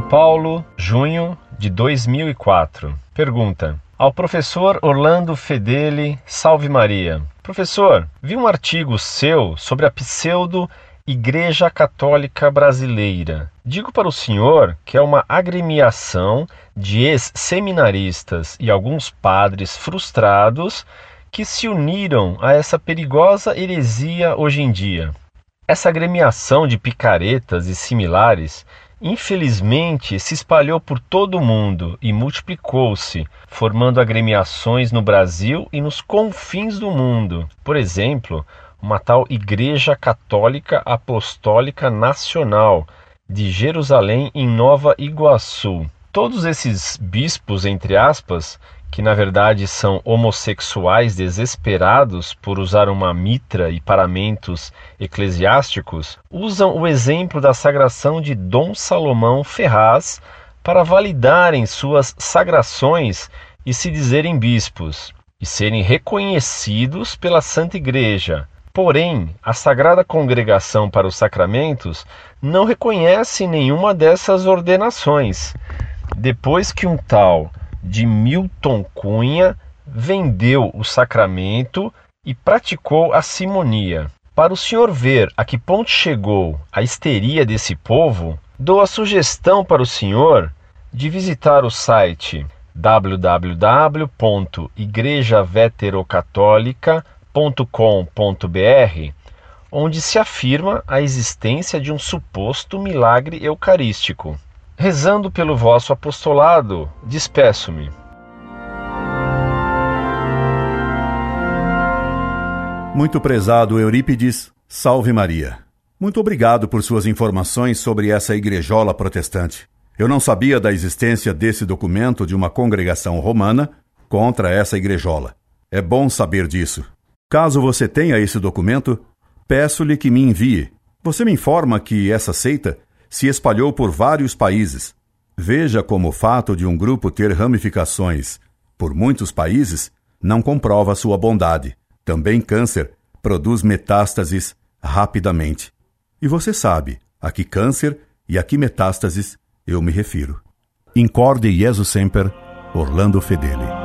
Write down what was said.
Paulo, junho de 2004. Pergunta: Ao professor Orlando Fedeli, salve Maria. Professor, vi um artigo seu sobre a pseudo Igreja Católica Brasileira. Digo para o senhor que é uma agremiação de ex-seminaristas e alguns padres frustrados que se uniram a essa perigosa heresia hoje em dia. Essa agremiação de picaretas e similares infelizmente se espalhou por todo o mundo e multiplicou-se, formando agremiações no Brasil e nos confins do mundo. Por exemplo, uma tal Igreja Católica Apostólica Nacional de Jerusalém em Nova Iguaçu. Todos esses bispos, entre aspas, que na verdade são homossexuais desesperados por usar uma mitra e paramentos eclesiásticos, usam o exemplo da sagração de Dom Salomão Ferraz para validarem suas sagrações e se dizerem bispos, e serem reconhecidos pela Santa Igreja. Porém, a Sagrada Congregação para os Sacramentos não reconhece nenhuma dessas ordenações. Depois que um tal de Milton Cunha vendeu o sacramento e praticou a simonia. Para o senhor ver a que ponto chegou a histeria desse povo, dou a sugestão para o senhor de visitar o site www.igrejaveterocatólica.com.br, onde se afirma a existência de um suposto milagre eucarístico. Rezando pelo vosso apostolado, despeço-me. Muito prezado Eurípides, salve Maria. Muito obrigado por suas informações sobre essa igrejola protestante. Eu não sabia da existência desse documento de uma congregação romana contra essa igrejola. É bom saber disso. Caso você tenha esse documento, peço-lhe que me envie. Você me informa que essa seita se espalhou por vários países. Veja como o fato de um grupo ter ramificações por muitos países não comprova sua bondade. Também câncer produz metástases rapidamente. E você sabe a que câncer e a que metástases eu me refiro. Incorde Jesus Semper, Orlando Fedeli.